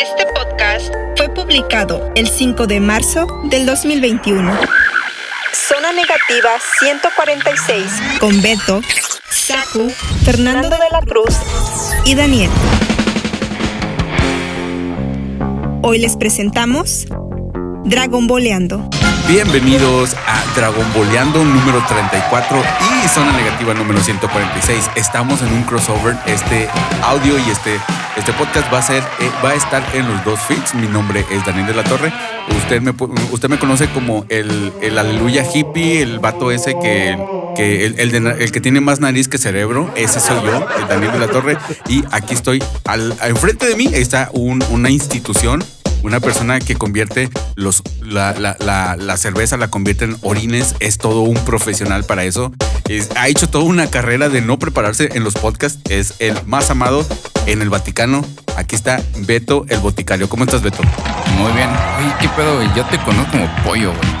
Este podcast fue publicado el 5 de marzo del 2021. Zona Negativa 146 con Beto, Saku, Fernando de la Cruz y Daniel. Hoy les presentamos Dragon Boleando. Bienvenidos a Dragon Boleando número 34 y Zona Negativa número 146. Estamos en un crossover. Este audio y este, este podcast va a, ser, eh, va a estar en los dos feeds. Mi nombre es Daniel de la Torre. Usted me, usted me conoce como el, el aleluya hippie, el vato ese que, que el, el de el que tiene más nariz que cerebro. Ese soy yo, el Daniel de la Torre. Y aquí estoy. Al, enfrente de mí está un- una institución una persona que convierte los, la, la- la- la cerveza, la convierte en orines, es todo un profesional para eso. Es- ha hecho toda una carrera de no prepararse en los podcasts. Es el más amado en el Vaticano. Aquí está Beto, el boticario. ¿Cómo estás, Beto? Muy bien. Oye, ¿qué pedo, güey? Yo te conozco como pollo, güey.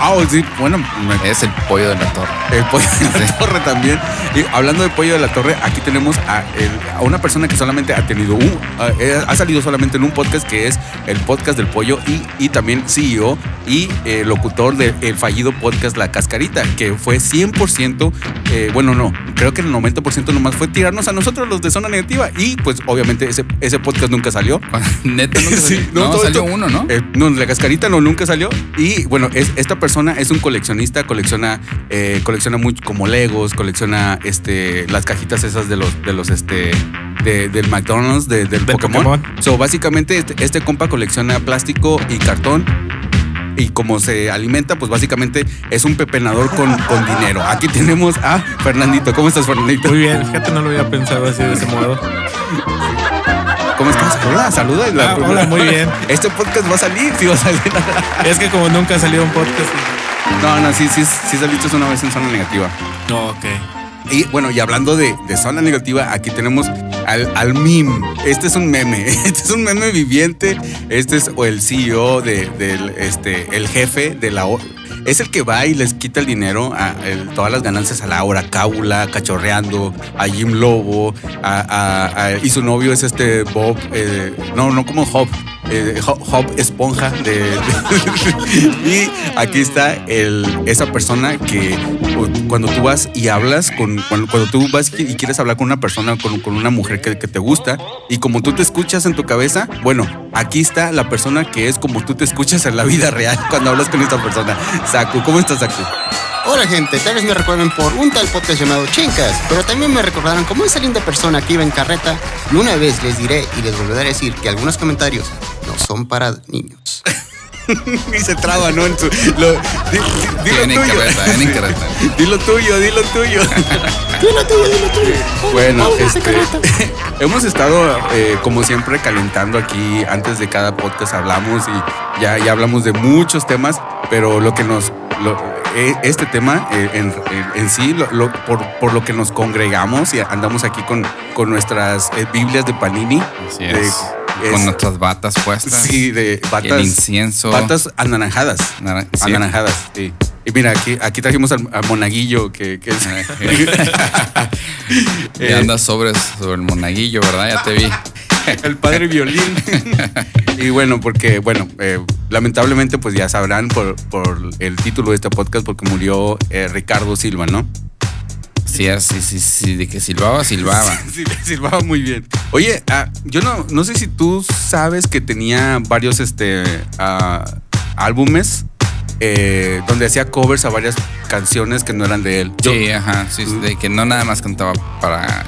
Ah, sí, bueno, me- Es el pollo de la torre. el pollo de la torre también. Y hablando de pollo de la torre, aquí tenemos a, el- a una persona que solamente ha tenido un, eh, ha salido solamente en un podcast que es el podcast del pollo y, y también CEO y eh, locutor del fallido podcast La Cascarita, que fue 100%, eh, bueno, no, creo que el 90% nomás fue tirarnos a nosotros los de zona negativa y pues obviamente ese, ese podcast nunca salió. Neta, nunca Sí, salió. no, salió esto- uno, ¿no? Eh, no, la cascarita no, nunca salió. Y bueno, es, esta persona es un coleccionista, colecciona, eh, colecciona mucho como Legos, colecciona este, las cajitas esas de los, de los este. de- del McDonald's, de- del, Del Pokémon. Pokémon. So, básicamente, este, este compa colecciona plástico y cartón. Y como se alimenta, pues básicamente es un pepenador con, con dinero. Aquí tenemos a Fernandito. ¿Cómo estás, Fernandito? Muy bien, fíjate, no lo había pensado así de ese modo. ¿Cómo estás? Saluda, saluda. La Ah, hola, muy bien. Este podcast va a salir, sí va a salir. Es que como nunca ha salido un podcast. No, no, sí, sí, sí saliste una vez en zona negativa. No, ok. Y bueno, y hablando de, zona negativa, aquí tenemos al, al meme. Este es un meme, este es un meme viviente. Este es o el CEO de, este, el jefe de la... o- Es el que va y les quita el dinero, a, todas las ganancias a Laura Cábula, cachorreando, a Jim Lobo, a- y su novio es este Bob, eh, no, no como Hop, eh, Hop, Esponja de, y aquí está el, esa persona que cu- cuando tú vas y hablas con cuando, cuando tú vas y quieres hablar con una persona con, con una mujer que, que te gusta y como tú te escuchas en tu cabeza bueno aquí está la persona que es como tú te escuchas en la vida real cuando hablas con esta persona Saku ¿cómo estás Saku? Hola gente, tal vez me recuerden por un tal podcast llamado Chincas, pero también me recordarán como esa linda persona que iba en carreta y una vez les diré y les volveré a decir que algunos comentarios no son para niños. y se traba ¿no? En su, lo, di- di- tuyo carreta, viene en carreta. dilo tuyo dilo tuyo Dilo tuyo, dilo tuyo. Bueno, este, hemos estado eh, como siempre calentando aquí antes de cada podcast hablamos y ya, ya hablamos de muchos temas, pero lo que nos lo- eh, este tema eh, en, en- en sí lo- lo- por, por lo que nos congregamos y andamos aquí con, con nuestras eh, Biblias de Panini. Así de- es. es- Con nuestras batas puestas. sí, de El batas, incienso. batas anaranjadas. Naran- sí. Anaranjadas, sí. Y mira, aquí, aquí trajimos al, al monaguillo que, que es. Y andas sobres sobre el monaguillo, ¿verdad? Ya te vi. el padre violín. y bueno, porque, bueno, eh, lamentablemente, pues ya sabrán por, por el título de este podcast, porque murió eh, Ricardo Silva, ¿no? Sí, es, sí, sí, sí. De que silbaba, silbaba. Sí, silbaba muy bien. Oye, ah, yo no, no sé si tú sabes que tenía varios este, ah, álbumes eh, donde hacía covers a varias canciones que no eran de él. Yo- Sí, ajá. Sí, de que no nada más cantaba para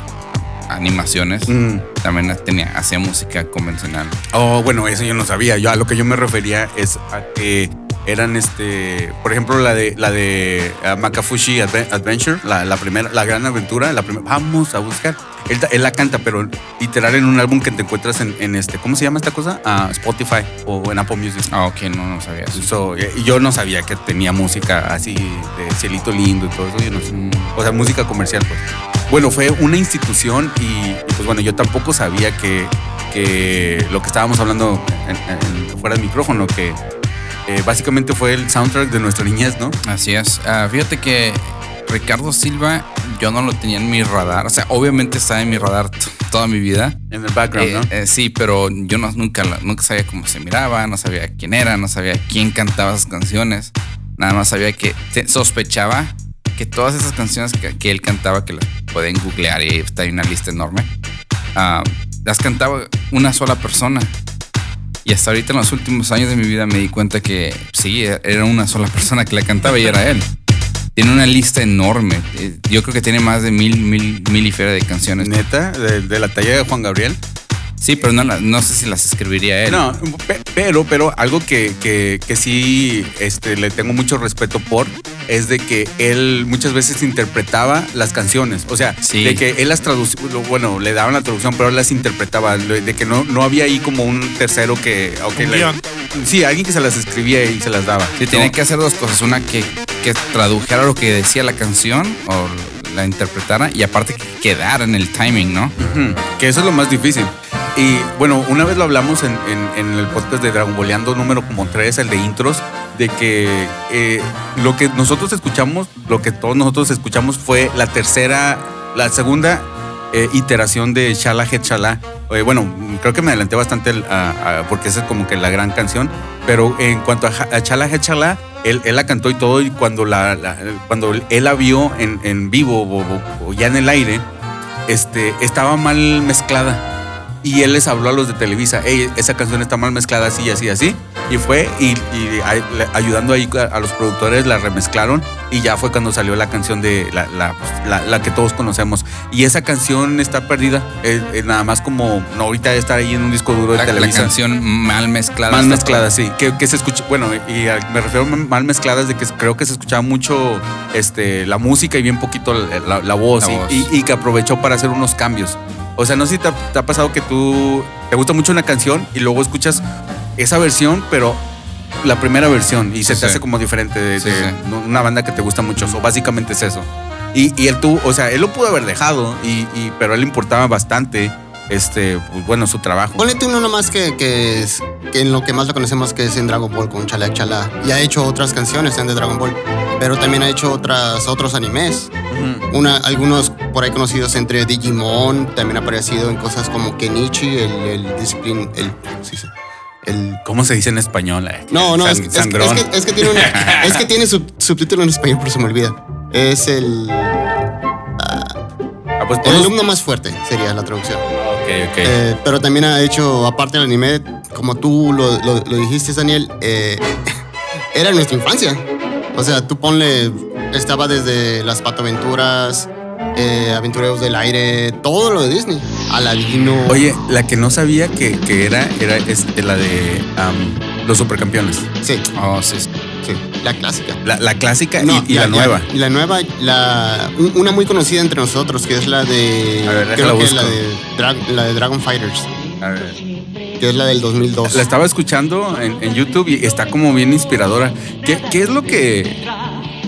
animaciones. Mm. También tenía, hacía música convencional. Oh, bueno, eso yo no sabía. Yo a lo que yo me refería es a que eran este, por ejemplo, la de la de ah, Makafushi Adve- Adventure, la, la primera, la gran aventura, la primera. Vamos a buscar. Él, él la canta, pero literal en un álbum que te encuentras en, en este, ¿cómo se llama esta cosa? Ah, Spotify o en Apple Music. Ah, ok, no, no sabía eso. So, yo no sabía que tenía música así de cielito lindo y todo eso. Yo no sé. Mm. O sea, música comercial, pues. Bueno, fue una institución y, pues bueno, yo tampoco sabía que, que lo que estábamos hablando en- en- fuera del micrófono, que eh, básicamente fue el soundtrack de nuestra niñez, ¿no? Así es. Ah, fíjate que Ricardo Silva, yo no lo tenía en mi radar. O sea, obviamente estaba en mi radar toda mi vida. En el background, Eh, ¿no? eh, sí, pero yo no- nunca, nunca sabía cómo se miraba, no sabía quién era, no sabía quién cantaba esas canciones. Nada más sabía que sospechaba que todas esas canciones que, que él cantaba, que las pueden googlear y está ahí una lista enorme, ah, las cantaba una sola persona. Y hasta ahorita en los últimos años de mi vida me di cuenta que sí, era una sola persona que la cantaba y era él. Tiene una lista enorme. Eh, Yo creo que tiene más de mil, mil, mil y de canciones. Neta, de, de la talla de Juan Gabriel. Sí, pero no, la- no sé si las escribiría él. No, pe- pero, pero algo que, que, que sí este, le tengo mucho respeto por es de que él muchas veces interpretaba las canciones. O sea, Sí. de que él las traducía, bueno, le daban la traducción, pero él las interpretaba. De que no, no había ahí como un tercero que. ok, Un le- guion. sí, alguien que se las escribía y se las daba. Sí, tiene ¿no? que hacer dos cosas. Una, que, que tradujera lo que decía la canción o la interpretara y aparte que quedara en el timing, ¿no? Que eso es lo más difícil. Y bueno, una vez lo hablamos en, el podcast de Dragon Boleando número como 3, el de intros, de que eh, lo que nosotros escuchamos, lo que todos nosotros escuchamos fue la tercera, la segunda eh, iteración de Shala Het. Eh, bueno, creo que me adelanté bastante porque esa es como que la gran canción, pero en cuanto a, a Shala Het Shala, él, él la cantó y todo, y cuando, la, cuando él la vio en, en vivo o- ya en el aire, este, estaba mal mezclada. Y él les habló a los de Televisa, hey, esa canción está mal mezclada así, así, así. Y fue y, y ayudando ahí a los productores, la remezclaron y ya fue cuando salió la canción de la, la, pues, la- la que todos conocemos. Y esa canción está perdida, nada más como no ahorita está ahí en un disco duro de la Televisa. canción mal mezclada. Mal mezclada, sí. Que, que se escucha, bueno, y me refiero a mal mezcladas de que creo que se escuchaba mucho este, la música y bien poquito la, voz, y, voz. y- y que aprovechó para hacer unos cambios. O sea, no sé si te ha, te ha pasado que tú te gusta mucho una canción y luego escuchas esa versión, pero la primera versión y se te Sí. hace como diferente de, Sí, de sí. una banda que te gusta mucho. O básicamente es eso. Y, y él tuvo, o sea, él lo pudo haber dejado, y, y- pero a él le importaba bastante, este, pues, bueno, su trabajo. Ponle tú uno nomás que, que es que en lo que más lo conocemos que es en Dragon Ball con Chala Chala. Y ha hecho otras canciones en de Dragon Ball. Pero también ha hecho otras, otros animes. Ujú. Una, algunos por ahí conocidos entre Digimon, también ha aparecido en cosas como Kenichi, el, el Discipline, el, sí, sí, el ¿Cómo se dice en español? eh? No, no, San- es, que- es que- sangrón. es que, es que tiene, una- es que tiene sub- subtítulo en español, pero se me olvida. Es el, Ah, pues el alumno más fuerte, sería la traducción. Ok, ok. Eh, pero también ha hecho, aparte del anime, como tú lo, lo- lo dijiste, Daniel, eh, era nuestra infancia. O sea, tú ponle, estaba desde las patoaventuras, eh, aventureros del aire, todo lo de Disney. Aladino. Oye, la que no sabía que, que era, era este, la de los supercampeones. Sí, Oh, sí. sí. sí, la clásica. La, la clásica y- No, y, ya- la nueva. y la nueva, la, un- una muy conocida entre nosotros, que es la de. A ver, creo que la de, la de Dragon Fighters, A ver. que es la del 2002. La estaba escuchando en, en YouTube y está como bien inspiradora. ¿Qué, qué es lo que...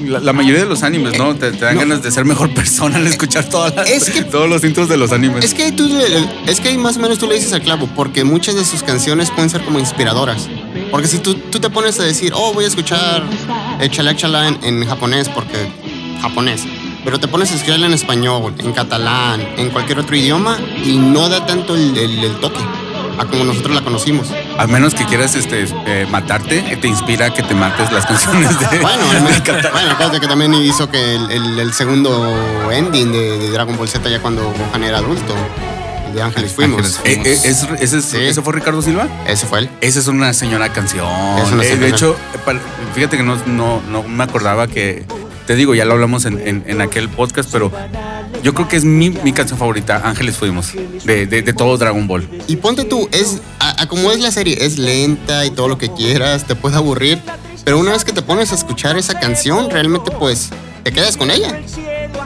La, la mayoría de los animes, ¿no? Te, te dan No. ganas de ser mejor persona al escuchar todas las- Es que- todos los intros de los animes. Es que tú es que más o menos tú le dices al clavo, porque muchas de sus canciones pueden ser como inspiradoras. Porque si tú, tú te pones a decir, oh, voy a escuchar chalak chalá en, en japonés, porque japonés. Pero te pones a escribirla en español, en catalán, en cualquier otro idioma, y no da tanto el, el- el toque a como nosotros la conocimos. A menos que quieras este, eh, matarte, eh, te inspira a que te mates las canciones de... Bueno, menos- bueno, acuérdate que también hizo que el, el- el segundo ending de, de Dragon Ball Z ya cuando Gohan era adulto, de Ángeles Fuimos. Ángeles Eh, eh, ¿es- ese, es- Sí. ¿Ese fue Ricardo Silva? Ese fue él. Esa es una señora canción. Es una Eh, de señora. hecho, fíjate que no, no, no me acordaba que. Te digo, ya lo hablamos en, en- en aquel podcast, pero yo creo que es mi, mi canción favorita, Ángeles Fuimos, de, de, de todo Dragon Ball. Y ponte tú, es a, a como es la serie, es lenta y todo lo que quieras, te puede aburrir, pero una vez que te pones a escuchar esa canción, realmente pues te quedas con ella.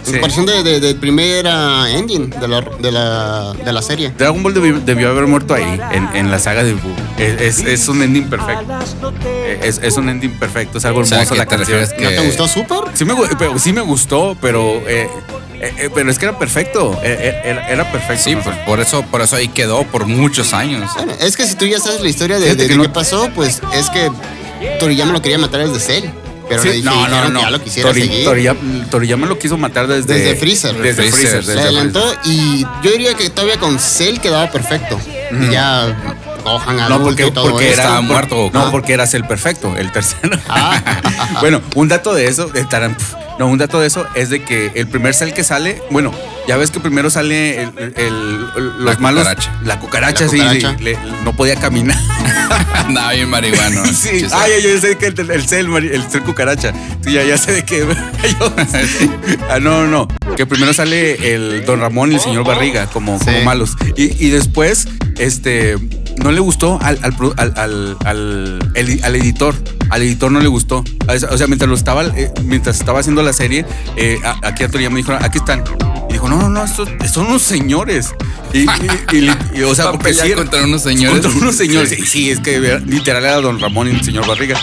En comparación de, de- del primer ah, ending de la, de, la, de la serie. Dragon Ball debió, debió haber muerto ahí, en, en la saga de Buu. Es, es- es un ending perfecto. Es, es un ending perfecto, es algo O sea, hermoso la canción. ¿No te gustó súper? Sí me, pero sí me gustó, pero, eh, eh, eh, pero es que era perfecto. Era, era perfecto. Sí, ¿no? pues por eso, por eso ahí quedó por muchos años. Bueno, es que si tú ya sabes la historia de, de- que de no- qué pasó, pues es que Toriyama lo quería matar desde Cell. Pero Sí, le dije, dijeron que ya lo quisiera Tori- seguir. Toriyama, Toriyama lo quiso matar desde... Desde Freezer. Desde Freezer. Freezer. Se desde adelantó Freezer. y yo diría que todavía con Cell quedaba perfecto. Y ya Gohan No, adulto porque, y todo porque. Estaba era muerto. No, porque eras el perfecto, el tercero. Ah. bueno, un dato de eso, de Taran- no, un dato de eso es de que el primer cel que sale, bueno, ya ves que primero sale el, el- el- los La malos, cucaracha. la cucaracha, La sí, cucaracha. sí, le- no podía caminar. Andaba bien marihuano. sí, ay, ay, yo sé que el, mari- el cel cucaracha, sí, ya, ya sé de qué. yo- ah, no, no, no, que primero sale el Don Ramón y el señor Barriga como, como malos y, y después, este, no le gustó al, al, al, al- al- el- al editor. Al editor no le gustó. O sea, mientras lo estaba, eh, mientras estaba haciendo la serie, eh, aquí a Toriyama me dijo, aquí están. Y dijo, no, no, no, estos son unos señores. Y, y- y- y, o sea, porque sí, contra unos señores. Contra unos señores. Sí. Sí, es que era- literal era Don Ramón y el señor Barriga.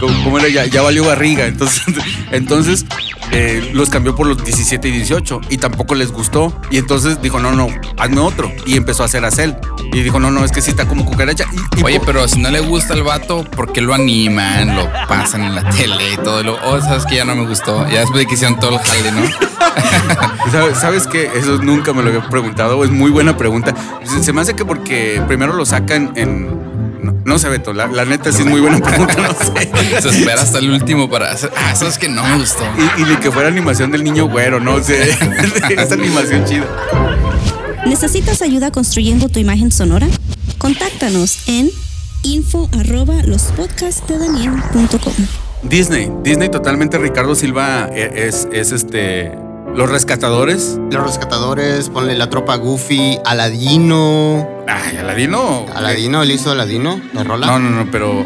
Como, como era, ya, ya valió barriga. Entonces, entonces eh, los cambió por los 17 y 18 y tampoco les gustó. Y entonces dijo, no, no, hazme otro. Y empezó a hacer a Cell. Y dijo, no, no, es que sí está como cucaracha. Y- y Oye, pero si no le gusta el vato, ¿por qué lo animan? Lo pasan en la tele y todo. y Lo, oh, sabes que ya no me gustó. Ya después de que hicieron todo el jale, ¿no? ¿Sabes, ¿Sabes qué? Eso nunca me lo había preguntado. Es muy buena pregunta. Se, se me hace que porque primero lo sacan en. No, no sé, Beto. La, la neta sí es muy buena pregunta. No sé. Se espera hasta el último para hacer. Ah, sabes que no me gustó. Y, y ni que fuera animación del niño güero, no sé. Esa animación chida. ¿Necesitas ayuda construyendo tu imagen sonora? Contáctanos en info arroba lospodcastdedaniel.com. Disney. Disney totalmente. Ricardo Silva eh, es, es este. Los rescatadores. Los rescatadores, ponle la tropa Goofy, Aladino. Ay, Aladino. Aladino, él hizo Aladino, la rola. No, no, no, pero.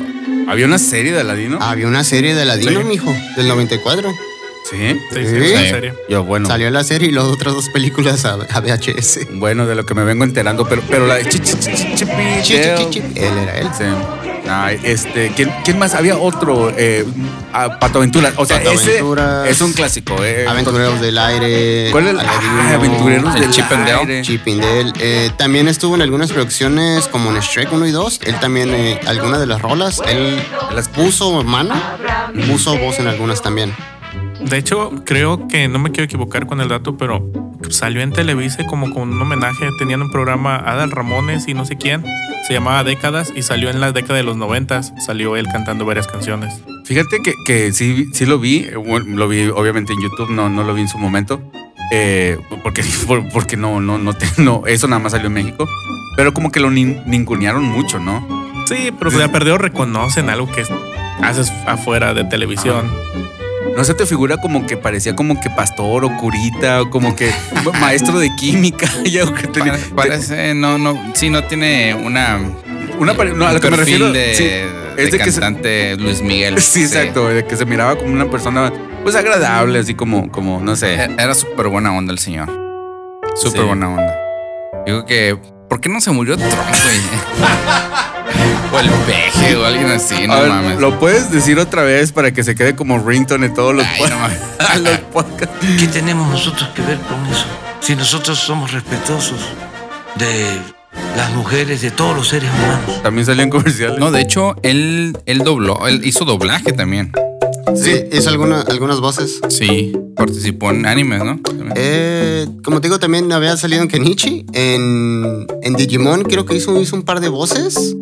Había una serie de Aladino. Había una serie de Aladino, Sí. mijo, del 94. Sí. Sí, sí, es. Yo, bueno. Salió la serie y las otras dos películas a, a VHS. Bueno, de lo que me vengo enterando, pero, pero la de Chi- Chi-. Él era él. Sí. Ay, este, ¿quién, quién más? Había otro, eh, ah, Pato Aventura. O sea, Pato ese Aventuras. es un clásico. Eh. Aventureros del aire. ¿Cuál es el Aladino, ah, Aventureros el del Chip and Dale? aire? Chip and Dale. Eh, también estuvo en algunas producciones como en Shrek 1 y 2. Él también, eh, algunas de las rolas, él las puso mano, puso voz en algunas también. De hecho, creo que no me quiero equivocar con el dato, pero salió en Televisa como con un homenaje. Tenían un programa Adal Ramones y no sé quién. Se llamaba Décadas y salió en la década de los noventas. Salió él cantando varias canciones. Fíjate que, que sí, sí lo vi, lo vi obviamente en YouTube, no, no lo vi en su momento, eh, porque, por- porque no, no, no, te- no, eso nada más salió en México, pero como que lo nin- ningunearon mucho, ¿no? Sí, pero ya perdido reconocen algo que haces afuera de televisión. No se te figura como que parecía como que pastor o curita o como que maestro de química, ya que tenía- Pare- Parece, no, no, sí, no tiene una. una no, a lo que me refiero de, sí, de es de que se- cantante Luis Miguel. Sí, exacto, de que se miraba como una persona pues agradable, así como, como no sé. E- Era súper buena onda el señor. Súper Sí. buena onda. Digo que, ¿por qué no se murió Trump, güey? O el peje o alguien así, no A ver, mames. ¿Lo puedes decir otra vez para que se quede como ringtone en todos los, Ay, pod- no los podcasts? ¿Qué tenemos nosotros que ver con eso? Si nosotros somos respetuosos de las mujeres, de todos los seres humanos. También salían comerciales. No, de hecho, él, él dobló, él hizo doblaje también. Sí, hizo alguna- algunas voces. Sí, participó en animes, ¿no? Eh, como te digo, también había salido en Kenichi. En, en Digimon creo que hizo, hizo un par de voces.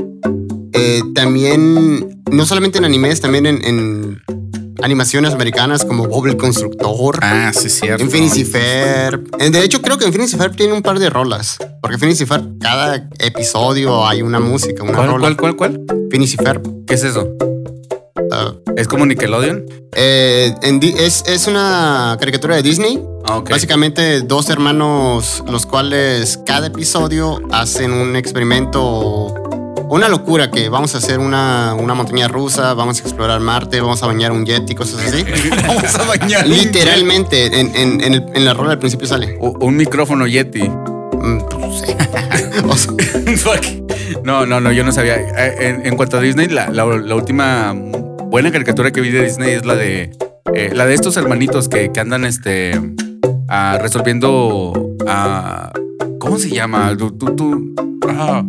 Eh, también, no solamente en animes, también en, en animaciones americanas como Bob el Constructor. Ah, sí, cierto. En Phineas y Ferb. Eh, De hecho, creo que en Phineas y Ferb tiene un par de rolas. Porque Phineas y Ferb, cada episodio hay una música, una ¿Cuál, rola. cuál, cuál, cuál? Phineas y Ferb. ¿Qué es eso? ah, ¿Es como Nickelodeon? eh, en es, es una caricatura de Disney. Ah. Básicamente dos hermanos, los cuales cada episodio hacen un experimento, una locura que vamos a hacer una, una montaña rusa, vamos a explorar Marte, vamos a bañar un jet y cosas así. Vamos a bañar. Literalmente, en, en, en, el- en la rola al principio sale. Un micrófono Yeti. Mm, pues, sí. O sea, no, no, no, yo no sabía. Eh, En, en cuanto a Disney, la, la- la última buena caricatura que vi de Disney es la de eh, la de estos hermanitos que, que andan este ah, resolviendo ah, ¿cómo se llama? Tú, tú- tú- ah.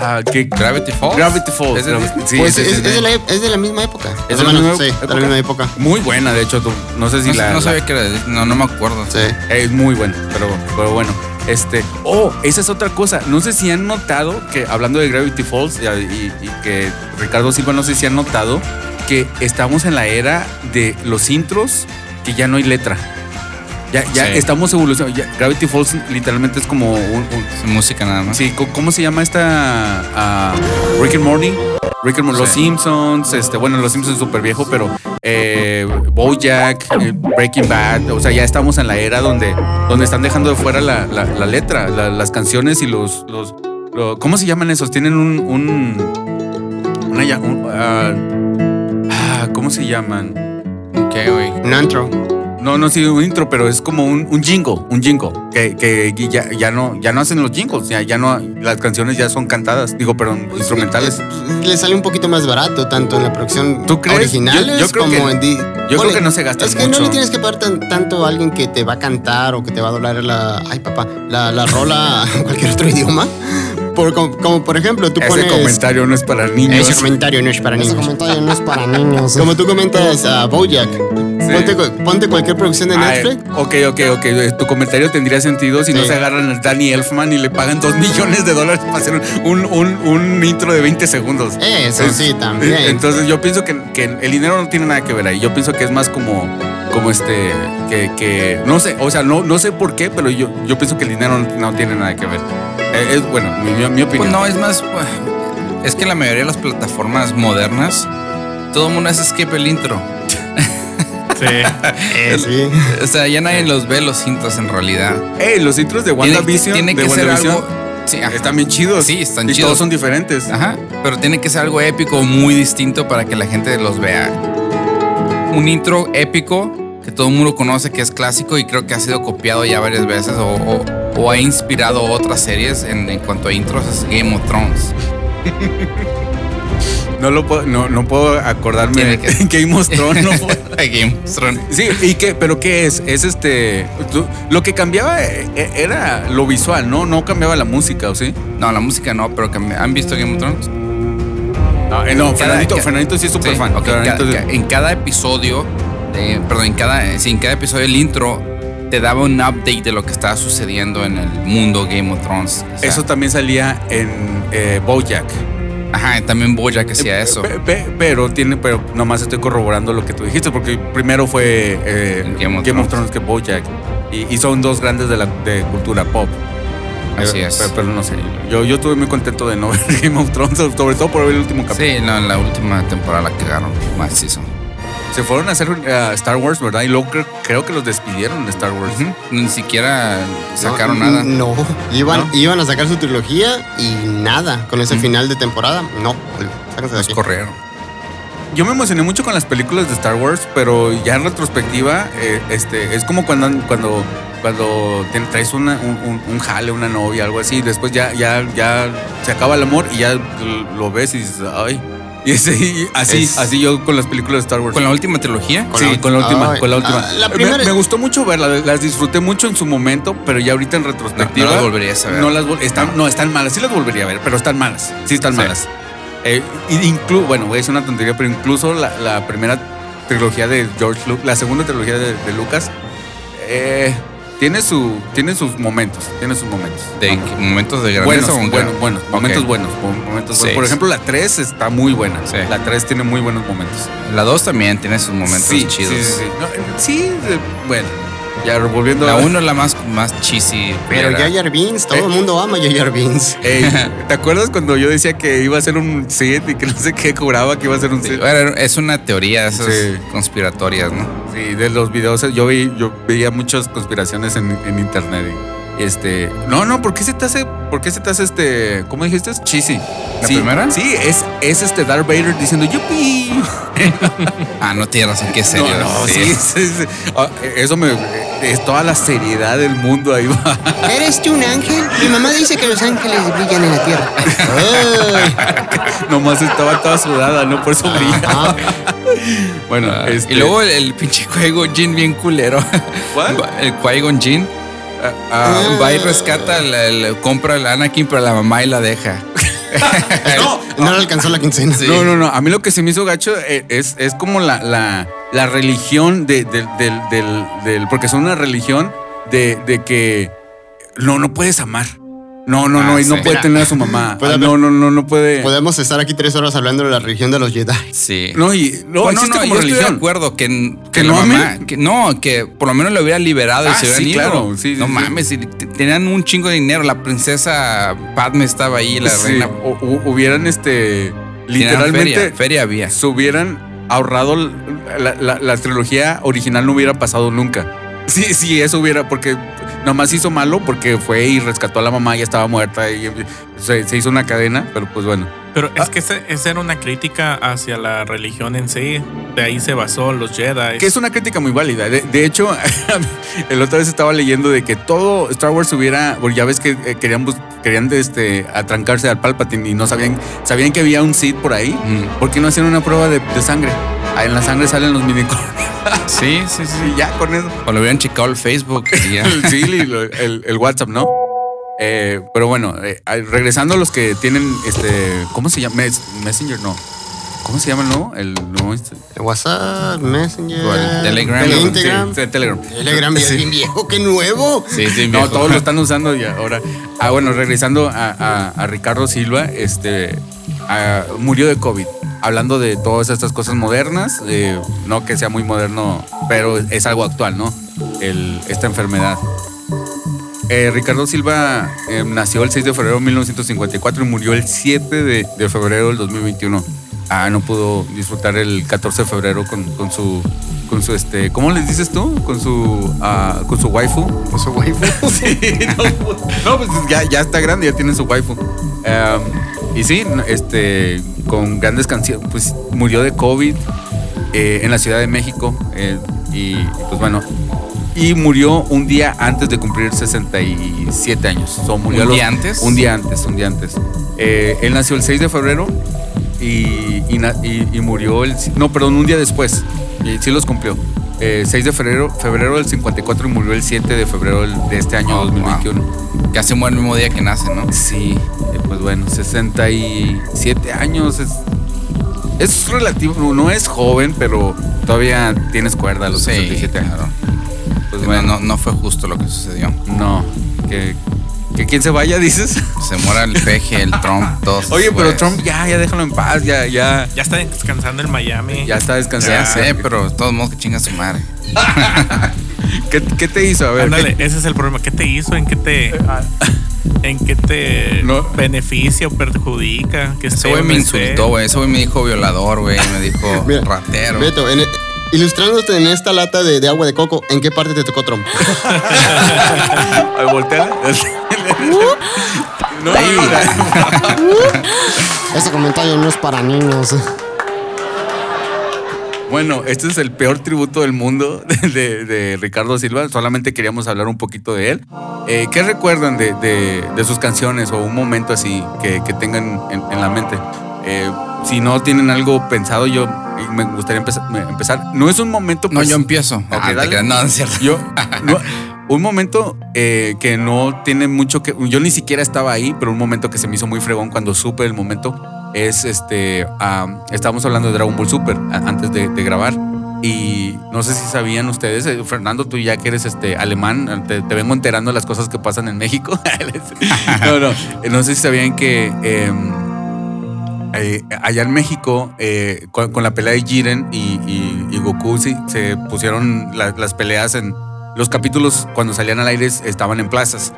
Ah, que Gravity Falls. Gravity Falls. ¿Es de Gravity- Disney? sí, Pues ese es, es es de la, es de la misma época. ¿Es de la misma de época? la misma época. Muy buena, de hecho. tú- No sé si No, la. no la- sabía que era. No, no me acuerdo. Sí. Es muy bueno, pero, pero bueno. Este, oh, esa es otra cosa. No sé si han notado que, hablando de Gravity Falls y, y- y que Ricardo Silva, no sé si han notado que estamos en la era de los intros que ya no hay letra. Ya, ya Sí. estamos evolucionando. Ya, Gravity Falls literalmente es como un. música nada más. sí, ¿cómo se llama esta? ah, Rick and Morty. Rick and Morty, Los. Simpsons, este, bueno, Los Simpsons es súper viejo, pero eh, Bojack, eh, Breaking Bad, o sea, ya estamos en la era donde, donde están dejando de fuera la, la- la letra, la- las canciones y los, los, lo- ¿cómo se llaman esos? Tienen un, un, una ya- un, ah, ah, ¿cómo se llaman? ¿Qué, güey? Un antro. No, no sí, un intro, pero es como un, un jingle, un jingle, que, que ya, ya no, ya no hacen los jingles, ya, ya no, las canciones ya son cantadas, digo, perdón, instrumentales. Es- le sale un poquito más barato, tanto en la producción ¿Tú crees? originales Yo- yo creo como que- en. di- yo creo que no se gastan Es que mucho. no le tienes que pagar tan- tanto a alguien que te va a cantar o que te va a doblar la. Ay, papá. La, la rola a cualquier otro idioma. Por, como, como por ejemplo, tú Ese pones. comentario no es para niños. Ese comentario no es para Ese niños. comentario no es para niños. Como tú comentas a Bojack. Ponte, cu- ponte cualquier producción de Ay, Netflix. ok, ok, ok. Eh, Tu comentario tendría sentido si no Sí. se agarran a Danny Elfman y le pagan dos millones de dólares para hacer un, un, un intro de 20 segundos. Eso Es- sí, también. Entonces yo pienso que, que el dinero no tiene nada que ver ahí. Yo pienso que es más como, como este, que, que no sé, o sea, no, no sé por qué, pero yo, yo pienso que el dinero no, no tiene nada que ver. Eh, es bueno, mi, mi- mi opinión. Pues no, es más. pues, Es que la mayoría de las plataformas modernas, todo el mundo hace skip el intro. Sí. Eh, sí. O sea, ya nadie los ve los intros en realidad. Ey, los intros de Tiene, WandaVision, tiene de que ser algo. Sí, ajá. están bien chidos. Sí, están y chidos. todos son diferentes. Ajá, pero tiene que ser algo épico, muy distinto para que la gente los vea. Un intro épico que todo el mundo conoce, que es clásico y creo que ha sido copiado ya varias veces o, o- o ha inspirado otras series en, en cuanto a intros, es Game of Thrones. No lo puedo, no, no puedo acordarme de que- Game of Thrones. no Game of Thrones. Sí, ¿y qué? ¿Pero qué es? Es este... lo que cambiaba eh, eh, era lo visual, ¿no? No cambiaba la música, ¿o sí? No, la música no, pero que me- ¿han visto Game of Thrones? No, eh, no Cada- Fernandito, sí es súper Sí, fan. ok, Fernandito ca- sí- ca- en cada episodio, perdón, en cada, sí, en cada episodio el intro te daba un update de lo que estaba sucediendo en el mundo Game of Thrones. O sea, Eso también salía en eh, Bojack. Ajá, también Bojack hacía eso. Pe- pe- pero tiene, pero nomás estoy corroborando lo que tú dijiste, porque primero fue eh, Game of Game of Thrones. Que Bojack. Y, y son dos grandes de la de cultura pop. Así Eh, es. Pero, pero no sé. Yo, yo estuve muy contento de no ver Game of Thrones, sobre todo por ver el último capítulo. Sí, no, en la última temporada la cagaron macizo. Se fueron a hacer eh, Star Wars, ¿verdad? Y luego creo, creo que los despidieron de Star Wars. Ni siquiera sacaron No, nada. No, iban, ¿No? iban a sacar su trilogía y nada. Con ese final de temporada, no. Sáquense de Los aquí. corrieron. Yo me emocioné mucho con las películas de Star Wars, pero ya en retrospectiva, eh, este, es como cuando cuando cuando te traes una- un, un- un jale, una novia, algo así, después ya, ya, ya se acaba el amor y ya lo ves y dices, ay. Y ese- así, Es- así yo con las películas de Star Wars. Con la última trilogía. sí, con la última, Ay, con la última. ah, la Me- primera- me, gustó mucho verlas, las disfruté mucho en su momento, pero ya ahorita en retrospectiva. no las volverías a ver. No las están, no. están malas, sí las volvería a ver, pero están malas. Sí están Sí. malas. Eh, inclu bueno, voy a decir una tontería, pero incluso la, la primera trilogía de George Lucas, la segunda trilogía de, de Lucas, eh, tiene su, tiene sus momentos, tiene sus momentos. De momentos de buenos, grandeza. o buenos, buenos, momentos buenos, bu- momentos Seis. Por ejemplo, la 3 está muy buena. Sí. La 3 tiene muy buenos momentos. La 2 también tiene sus momentos sí, chidos. Sí, sí, sí. No, eh, sí, eh, bueno, ya volviendo La a 1 es la más, más cheesy. Pero. Jar Jar Binks, todo Eh. el mundo ama Jar Jar Binks. Ey, ¿Te acuerdas cuando yo decía que iba a ser un Sith y que no sé qué cobraba que iba a ser un Sí, bueno, es una teoría esas Sí. conspiratorias, ¿no? Sí, de los videos yo, vi, yo veía muchas conspiraciones en, en internet. Y, este, no, no, ¿por qué se te hace, por qué se te hace este, ¿cómo dijiste? Cheesy. ¿La Sí, primera? Sí, es, es este Darth Vader diciendo yupi. Ah, no tienes razón, qué No, serio. no, sí, sí, sí. Ah, Eso me, es toda la seriedad del mundo ahí va. ¿Eres tú un ángel? Mi mamá dice que los ángeles brillan en la tierra. Nomás estaba toda sudada, ¿no? Por eso brilla. Bueno, Ah, este, Y luego el, el pinche Qui-Gon Jinn bien culero. ¿Cuál? El Qui-Gon Jinn ah, va y rescata, el, el- compra el Anakin, pero la mamá y la deja. no, No le alcanzó la quincena. No, no, no. A mí lo que se me hizo gacho eh, es, es como la, la, la religión de, del- del, del, del- Porque son una religión de, de que no, no puedes amar. No, no, no, Ah, y no sí. puede tener a su mamá. Ah, no, no, no, no puede. Podemos estar aquí tres horas hablando de la religión de los Jedi. Sí. No, y no, Bueno, existe no, como yo estoy de religión. acuerdo que, que, ¿Que la no mamá, amen? que no, que por lo menos lo hubiera liberado y Ah, se hubieran sí, ido. claro, sí, no mames, y tenían un chingo de dinero. La princesa Padme estaba ahí, la Sí, reina. o- hu- hubieran este literalmente feria, feria había. se hubieran ahorrado la, la- la trilogía original no hubiera pasado nunca. Sí, sí, eso hubiera, porque nomás hizo malo porque fue y rescató a la mamá, ya estaba muerta y se, se hizo una cadena, pero pues bueno. Pero Ah. es que ese- esa era una crítica hacia la religión en sí. De ahí se basó los Jedi. Que es una crítica muy válida. De, de hecho, el otra vez estaba leyendo de que todo Star Wars hubiera, bueno, ya ves que eh, querían, querían este, atrancarse al Palpatine y no sabían, sabían que había un Sith por ahí. Mm. ¿Por qué no hacían una prueba de, de sangre? En la sangre salen los mini Sí, sí, sí. Y ya con eso. O lo hubieran checado el Facebook y ya. El, sí, el, el WhatsApp, ¿no? Eh, pero bueno, eh, regresando a los que tienen este. ¿Cómo se llama? Mes- Messenger, no. ¿Cómo se llama el nuevo? El nuevo este- WhatsApp, Messenger. Telegram. Telegram. Sí, sí, Telegram. Telegram ya es bien viejo, qué nuevo. Sí, sí, No, viejo. todos lo están usando y ahora. Ah, bueno, regresando a, a- a Ricardo Silva, este ah, murió de COVID. Hablando de todas estas cosas modernas, eh, no que sea muy moderno, pero es algo actual, ¿no? El- esta enfermedad. Eh, Ricardo Silva eh, nació el 6 de febrero de 1954 y murió el 7 de, de febrero del 2021. Ah, no pudo disfrutar el 14 de febrero con, con su, con su este, ¿cómo les dices tú? Con su, ah, con su waifu. Con su waifu. Sí, no, no, pues ya, ya está grande, ya tiene su waifu. Em, y sí, este, con grandes canciones, pues murió de COVID eh, en la Ciudad de México. eh, y pues bueno, y murió un día antes de cumplir 67 años. So, murió ¿Un los- día antes? Un día antes, un día antes. Eh, él nació el 6 de febrero y, y y- y murió el... No, perdón, un día después. Y sí los cumplió. Eh, 6 de febrero, febrero del 54 y murió el 7 de febrero de este año Oh, 2021. Casi muere el mismo día que nace, ¿no? Sí, eh, pues bueno, 67 años es, es relativo, no, es joven, pero todavía tienes cuerda a los 67 años. claro. Pues Bueno, no, no fue justo lo que sucedió. no, que, que quien se vaya, dices. Se muera el peje, el Trump, todos. Oye, pero. Trump ya, ya déjalo en paz, ya, ya, Ya está descansando en Miami. ya está descansando. Ya sé, pero de todos modos que chinga su madre. ¿Qué, qué te hizo? A ver, Ándale, ¿qué- ese es el problema. ¿Qué te hizo? ¿En qué te, en qué te No. beneficia o perjudica? Que Ese güey me insultó, güey. Ese güey me dijo violador, güey. Me dijo Mira, ratero. Beto, en- ilustrándote en esta lata de, de agua de coco, ¿en qué parte te tocó Trump? Ay, volteala. no, Ese comentario no es para niños. Bueno, este es el peor tributo del mundo de, Ricardo Silva. Solamente queríamos hablar un poquito de él. Eh, ¿Qué recuerdan de, de- de sus canciones o un momento así que, que tengan en, en la mente? Eh, si no tienen algo pensado, yo me gustaría empezar. No es un momento. No, pues- yo empiezo. Ok, Ah, te dale. creas. no, es cierto. Yo, no, un momento eh, que no tiene mucho que. Yo ni siquiera estaba ahí, pero un momento que se me hizo muy fregón cuando supe el momento es este. ah, estábamos hablando de Dragon Ball Super antes de, grabar. Y no sé si sabían ustedes, eh, Fernando, tú ya que eres este alemán, te, vengo enterando de las cosas que pasan en México. no, no, eh, no sé si sabían que em, eh, allá en México, con, la pelea de Jiren y, Goku, se pusieron la- las peleas en los capítulos cuando salían al aire estaban en plazas.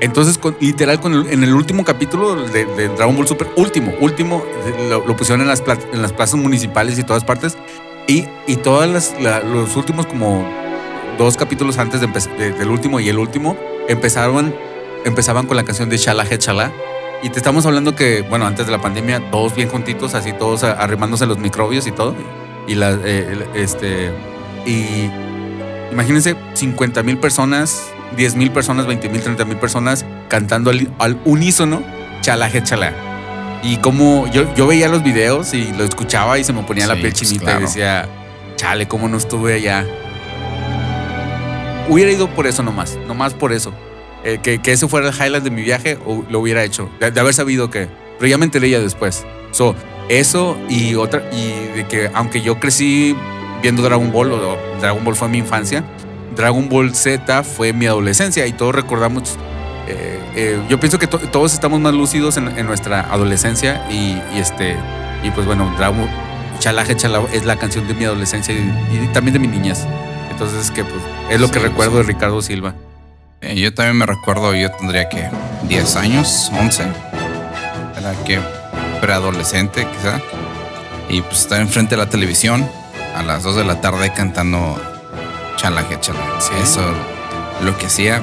Entonces, con- literal, en el último capítulo de, Dragon Ball Super, último, último, eh, lo, pusieron en las, plazas municipales y todas partes. Y, y la- los últimos como dos capítulos antes del último y el último, empezaron, empezaban con la canción de Shala He. Y te estamos hablando que, bueno, antes de la pandemia, todos bien juntitos, así todos arrimándose los microbios y todo. Y la, eh, este, y imagínense 50 mil personas, 10 mil personas, 20 mil, 30 mil personas cantando al, al unísono Chala He Chala. Y como yo, yo veía los videos y lo escuchaba y se me ponía la piel pues, chinita claro. y decía, chale, cómo no estuve allá. Hubiera ido por eso nomás, nomás por eso. Eh, que, que eso fuera el highlight de mi viaje, o lo hubiera hecho. De, de haber sabido que, Pero ya me enteré ya después. So, eso y otra, y de que aunque yo crecí viendo Dragon Ball, o Dragon Ball fue mi infancia, Dragon Ball Z fue mi adolescencia y todos recordamos. eh, eh, yo pienso que to- todos estamos más lúcidos en, en nuestra adolescencia y, y este y pues bueno, Dragon Chalaje Chala es la canción de mi adolescencia y, y también de mi niñez. Entonces que pues es lo que Sí, recuerdo de Ricardo Silva. Eh, yo también me recuerdo, yo tendría que 10 años, 11. Era que preadolescente quizá. Y pues estar enfrente de la televisión a las 2 de la tarde cantando chalaje, chalaje. Sí. Eso lo que hacía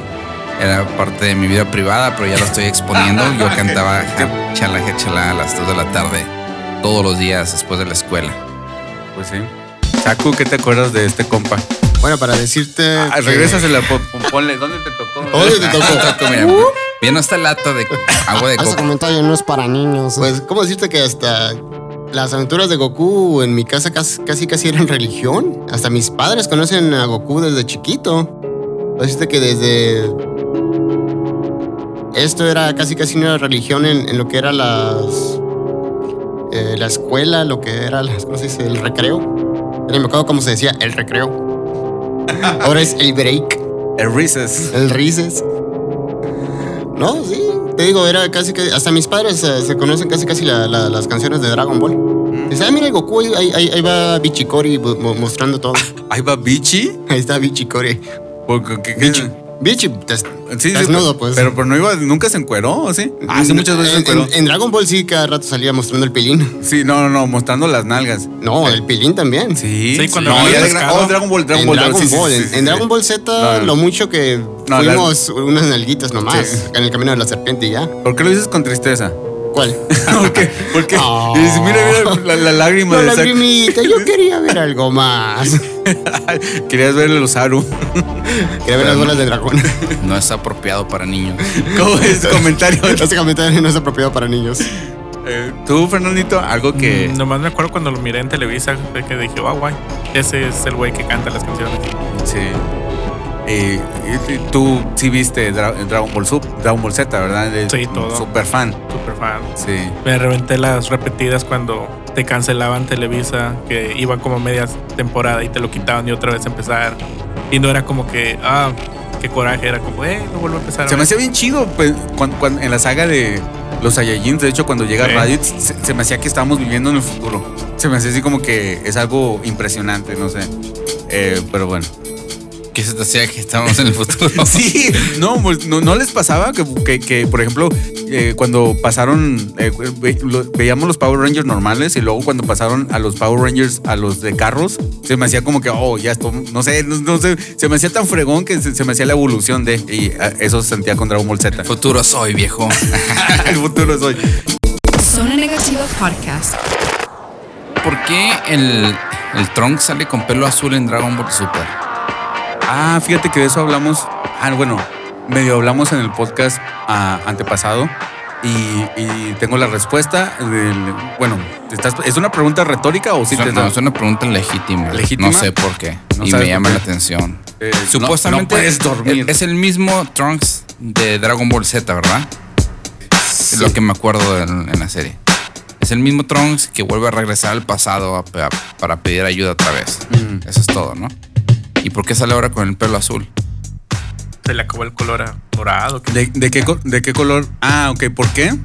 era parte de mi vida privada, pero ya lo estoy exponiendo. Yo cantaba chalaje, chala a las 2 de la tarde todos los días después de la escuela. Pues sí. Saku, ¿qué te acuerdas de este compa? Bueno, para decirte. Ah, que- regrésasela, po- po- ponle, ¿dónde te tocó? ¿Dónde te tocó? Mira, Viene esta lata de agua de Ese coco. comentario no es para niños. Pues, ¿cómo decirte que hasta las aventuras de Goku en mi casa casi casi, casi eran religión? Hasta mis padres conocen a Goku desde chiquito. Decirte que desde. Esto era casi casi una religión en, en lo que era las. eh, la escuela, lo que era las, ¿cómo se dice? el recreo. Ni me acuerdo cómo se decía, el recreo. Ahora es el break. El Reese's. El Rises. No, sí. Te digo, era casi que. Hasta mis padres eh, se conocen casi casi la- la- las canciones de Dragon Ball. Dice, ah, mira Goku, ahí, ahí- ahí va mo- mostrando todo. Ahí va Bichi. Ahí está Bichikori. Porque, ¿qué- qué- Bichi. Bichi, des- Sí, desnudo, pero- pues. Pero, pero no iba, nunca se encueró, ¿o ¿sí? Ah, sí, muchas veces se en, encueró. en- en Dragon Ball sí, cada rato salía mostrando el pilín. Sí, no, no, no, mostrando las nalgas. No, el pilín también. Sí, Sí, cuando no, Dra- pescado. oh, Dragon Ball, Dragon en Ball. Dragon Ball, sí, en, sí, en sí. Dragon Ball Z, No, no. lo mucho que No, fuimos unas nalguitas nomás Sí. en el camino de la serpiente y ya. ¿Por qué lo dices con tristeza? ¿Cuál? porque, Oh. dices, mira, mira la, la lágrima La de lagrimita, yo quería ver algo más. Querías verle los Aru. Quería ver las bolas de dragón. No es apropiado para niños. ¿Cómo es comentario? Este comentario no es apropiado para niños. Eh, Tú, Fernandito, algo que. Mm, Nomás me acuerdo cuando lo miré en Televisa que dije, oh, guay, ese es el güey que canta las canciones. Sí. Eh, tú sí viste Dra- Dragon Ball Sub, Dragon Ball Z, ¿verdad? Eres Sí, todo. Super fan. Super fan. Sí. Me reventé las repetidas cuando te cancelaban Televisa, que iba como media temporada y te lo quitaban y otra vez empezar. Y no era como que, ah, qué coraje, era como, eh, no vuelvo a empezar. Se me hacía bien chido pues, cuando, cuando- en la saga de los Saiyajins. De hecho, cuando llega Sí. Raditz, se, se me hacía que estábamos viviendo en el futuro. Se me hacía así como que es algo impresionante, no sé. Eh, pero bueno. ¿Qué se te hacía que estábamos en el futuro? Sí, no, pues, no, no les pasaba que, que- que, por ejemplo, eh, cuando pasaron, eh, ve- lo- veíamos los Power Rangers normales y luego cuando pasaron a los Power Rangers a los de carros, se me hacía como que, oh, ya esto, no sé, no, no sé, se me hacía tan fregón que se, se me hacía la evolución de, y ah, eso se sentía con Dragon Ball Z. Futuro soy, viejo. El futuro soy. Zona Negativa Podcast. ¿Por qué el, el Trunks sale con pelo azul en Dragon Ball Super? Ah, fíjate que de eso hablamos. Ah, bueno, medio hablamos en el podcast ah, antepasado. Y, y tengo la respuesta. del- bueno, ¿estás- ¿es una pregunta retórica o sí Es te no, es una pregunta legítima. ¿Legítima? No sé por qué. No y me llama la atención. Eh, Supuestamente no- puedes dormir. Es el mismo Trunks de Dragon Ball Z, ¿verdad? Es lo que me acuerdo en, en la serie. Es el mismo Trunks que vuelve a regresar al pasado a- a- para pedir ayuda otra vez. Mm. Eso es todo, ¿no? ¿Y por qué sale ahora con el pelo azul? Se le acabó el color a- dorado. ¿De, de qué, ¿De qué color? Ah, ok. ¿Por qué?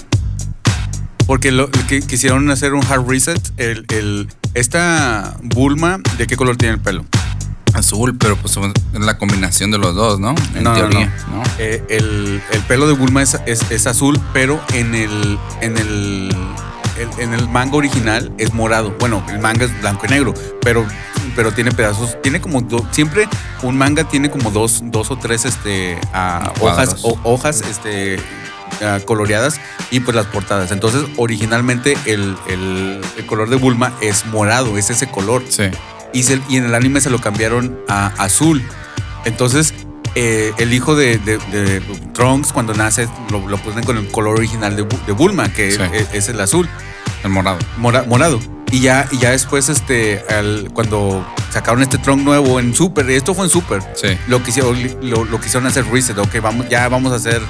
Porque lo, que quisieron hacer un hard reset. El, el- esta Bulma, ¿de qué color tiene el pelo? Azul, pero pues es la combinación de los dos, ¿no? En No, no, teoría, no. ¿no? Eh, el, el pelo de Bulma es, es- es azul, pero en el, en el, el- en el manga original es morado. Bueno, el manga es blanco y negro, pero, pero tiene pedazos. Tiene como do- siempre un manga tiene como dos, dos o tres este, ah, hojas, o- hojas este, ah, coloreadas y pues las portadas. Entonces, originalmente el, el- el color de Bulma es morado, es ese color Sí. y, se- y en el anime se lo cambiaron a azul. Entonces, eh, el hijo de, de- de Trunks, cuando nace, lo, lo ponen con el color original de, Bu- de Bulma, que Sí. es, es el azul, El morado. mora- morado. Y ya, y ya después, este, al- cuando sacaron este Trunks nuevo en Super, esto fue en Super, Sí. lo quisieron, lo, lo quisieron hacer reset, ok, vamos, ya vamos a hacer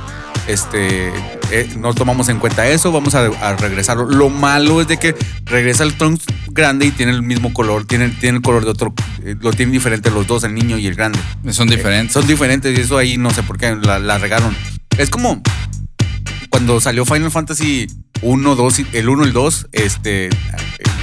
este, eh, no tomamos en cuenta eso, vamos a, a regresarlo. Lo malo es de que regresa el Trunks grande y tiene el mismo color, tiene, tiene el color de otro, eh, lo tienen diferente los dos, el niño y el grande. Son diferentes. Son diferentes y eso ahí no sé por qué la, la regaron. Es como cuando salió Final Fantasy 1, 2, y- el 1 y el 2, este,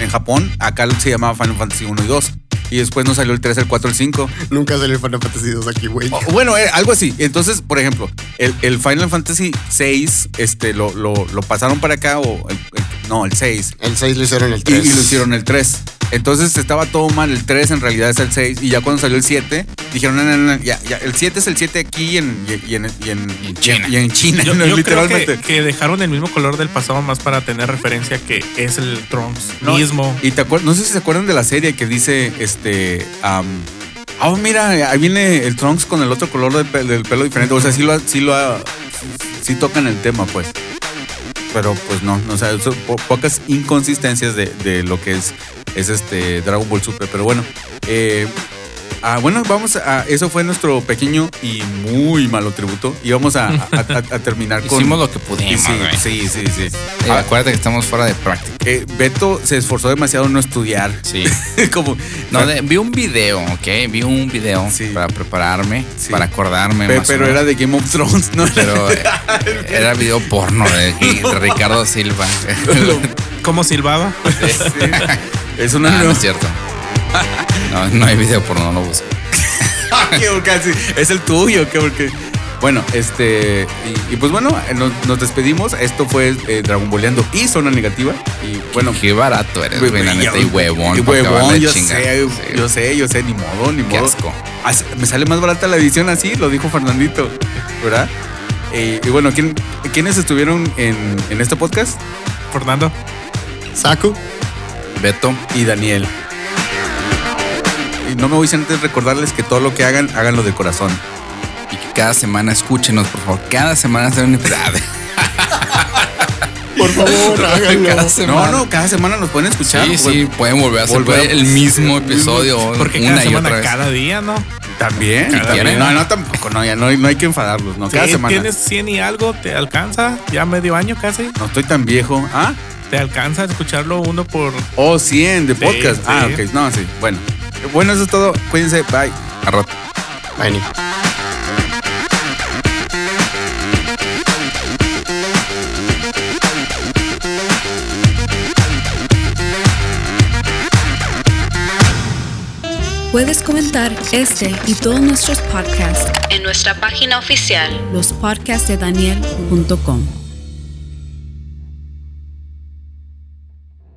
en Japón, acá se llamaba Final Fantasy 1 y 2. Y después nos salió el 3, el 4, el 5. Nunca salió el Final Fantasy 2 aquí, güey. O- Bueno, eh, algo así. Entonces, por ejemplo, el, el Final Fantasy 6, este, lo, lo, lo pasaron para acá, o el- el- no, el 6. El 6 lo hicieron el Y, 3. y lo hicieron el 3. Entonces estaba todo mal. El 3 en realidad es el 6. Y ya cuando salió el 7, dijeron, no, no, no, ya, ya, el 7 es el 7 aquí en, y, y en, y en, Y en China. Y en China, Yo, no, yo creo literalmente. que, que dejaron el mismo color del pasado más para tener referencia que es el Trunks No, mismo. Y te acuer- no sé si se acuerdan de la serie que dice, este, am, oh mira, ahí viene el Trunks con el otro color del, del pelo diferente. O sea, sí lo, ha- sí lo, ha- sí tocan el tema, pues. Pero pues no, o sea, po- pocas inconsistencias de, de lo que es, es este Dragon Ball Super. Pero bueno, eh, ah, bueno, vamos a, eso fue nuestro pequeño y muy malo tributo. Y vamos a, a- a- a terminar con... Hicimos lo que pudimos, Sí, güey. sí, sí, sí. Eh, Ah, acuérdate que estamos fuera de práctica. eh, Beto se esforzó demasiado en no estudiar. Sí. Como, No, de- vi un video, ¿ok? Vi un video Sí. para prepararme, Sí. para acordarme. Pe- más pero era de Game of Thrones, ¿no? Pero eh, era video porno de, de Ricardo Silva. ¿Cómo silbaba? Sí. Es una Ah, no, es cierto. No, no hay video porno, no lo busco. casi es el tuyo, que porque bueno, este y, y pues bueno, eh, nos, nos despedimos. Esto fue eh, Dragon Balleando y Zona Negativa y bueno, Qué barato eres, güey, la neta, y huevón. y huevón, yo chingar. sé, Sí. yo sé, yo sé, ni modo, ni Qué modo. asco. Así- me sale más barata la edición así, lo dijo Fernandito, ¿verdad? Eh, y bueno, ¿quién, ¿quiénes estuvieron en, en este podcast? Fernando. Saku. Beto, y Daniel. Y no me voy sin antes recordarles que todo lo que hagan, háganlo de corazón. y que cada semana escúchenos, por favor. Cada semana hacer un episodio. Por favor, háganlo. Cada No, semana. no, cada semana nos pueden escuchar. Sí, sí, pueden volver a hacer Volver a- el mismo episodio Porque una cada y semana, otra vez. cada día, ¿no? También. Cada. No, no, tampoco. No, ya no, hay- no hay que enfadarlos, ¿no? Cada Sí, semana. Tienes 100 y algo, te alcanza, ya medio año casi. No estoy tan viejo. ¿Ah? Te alcanza a escucharlo uno por. Oh, 100 de Sí, podcast. Ah, sí. ok. No, sí. Bueno. Bueno, eso es todo. Cuídense. Bye. A rato. Bye, Nick. Puedes comentar este y todos nuestros podcasts En nuestra página oficial. lospodcastdedaniel.com.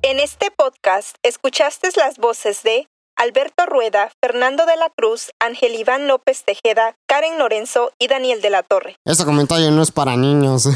En este podcast escuchaste las voces de Alberto Rueda, Fernando de la Cruz, Ángel Iván López Tejeda, Karen Lorenzo y Daniel de la Torre. Ese comentario no es para niños.